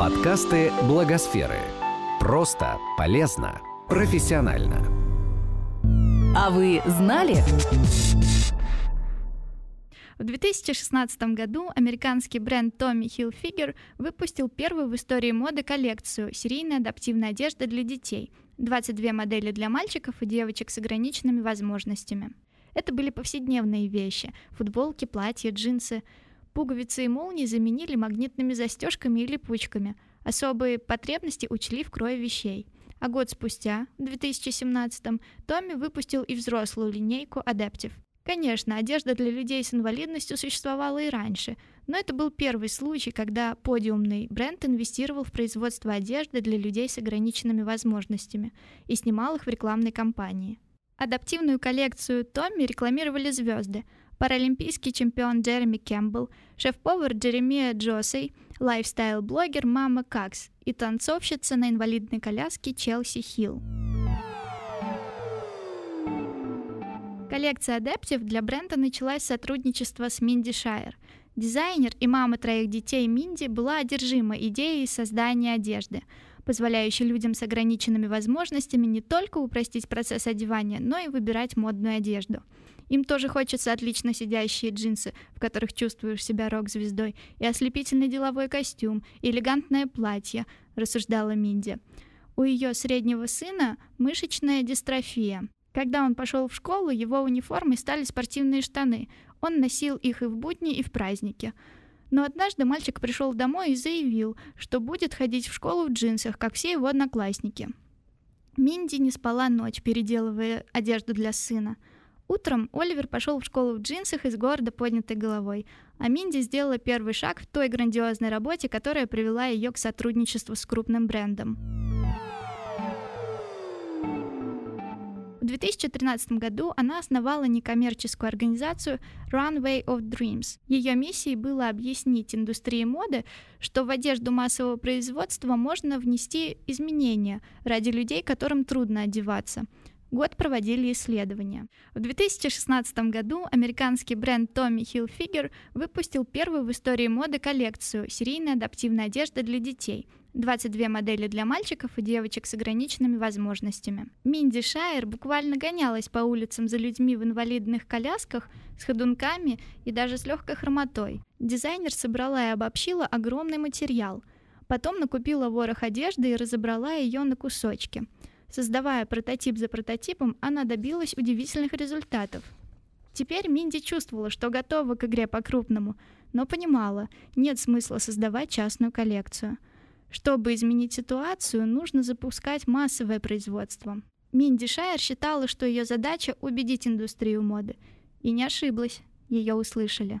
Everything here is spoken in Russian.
Подкасты Благосферы. Просто, полезно, профессионально. А вы знали? В 2016 году американский бренд Tommy Hilfiger выпустил первую в истории моды коллекцию серийной адаптивной одежды для детей. 22 модели для мальчиков и девочек с ограниченными возможностями. Это были повседневные вещи – футболки, платья, джинсы. Пуговицы и молнии заменили магнитными застежками и липучками. Особые потребности учли в крое вещей. А год спустя, в 2017-м, Томми выпустил и взрослую линейку Adaptive. Конечно, одежда для людей с инвалидностью существовала и раньше, но это был первый случай, когда подиумный бренд инвестировал в производство одежды для людей с ограниченными возможностями и снимал их в рекламной кампании. Адаптивную коллекцию Томми рекламировали звезды. Паралимпийский чемпион Джереми Кэмпбелл, шеф-повар Джеремия Джосей, lifestyle-блогер Мама Какс и танцовщица на инвалидной коляске Челси Хилл. Коллекция Adaptive для бренда началась с сотрудничества с Минди Шайер. Дизайнер и мама троих детей Минди была одержима идеей создания одежды – позволяющий людям с ограниченными возможностями не только упростить процесс одевания, но и выбирать модную одежду. Им тоже хочется отлично сидящие джинсы, в которых чувствуешь себя рок-звездой, и ослепительный деловой костюм, и элегантное платье, рассуждала Минди. У ее среднего сына мышечная дистрофия. Когда он пошел в школу, его униформой стали спортивные штаны. Он носил их и в будни, и в праздники. Но однажды мальчик пришел домой и заявил, что будет ходить в школу в джинсах, как все его одноклассники. Минди не спала ночь, переделывая одежду для сына. Утром Оливер пошел в школу в джинсах и с гордо поднятой головой, а Минди сделала первый шаг в той грандиозной работе, которая привела ее к сотрудничеству с крупным брендом. 2013 году она основала некоммерческую организацию Runway of Dreams. Ее миссией было объяснить индустрии моды, что в одежду массового производства можно внести изменения ради людей, которым трудно одеваться. Год проводили исследования. В 2016 году американский бренд Tommy Hilfiger выпустил первую в истории моды коллекцию серийной адаптивной одежды для детей – 22 модели для мальчиков и девочек с ограниченными возможностями. Минди Шайер буквально гонялась по улицам за людьми в инвалидных колясках с ходунками и даже с легкой хромотой. Дизайнер собрала и обобщила огромный материал. Потом накупила ворох одежды и разобрала ее на кусочки. Создавая прототип за прототипом, она добилась удивительных результатов. Теперь Минди чувствовала, что готова к игре по-крупному, но понимала, нет смысла создавать частную коллекцию – чтобы изменить ситуацию, нужно запускать массовое производство. Минди Шайер считала, что ее задача убедить индустрию моды. И не ошиблась. Ее услышали.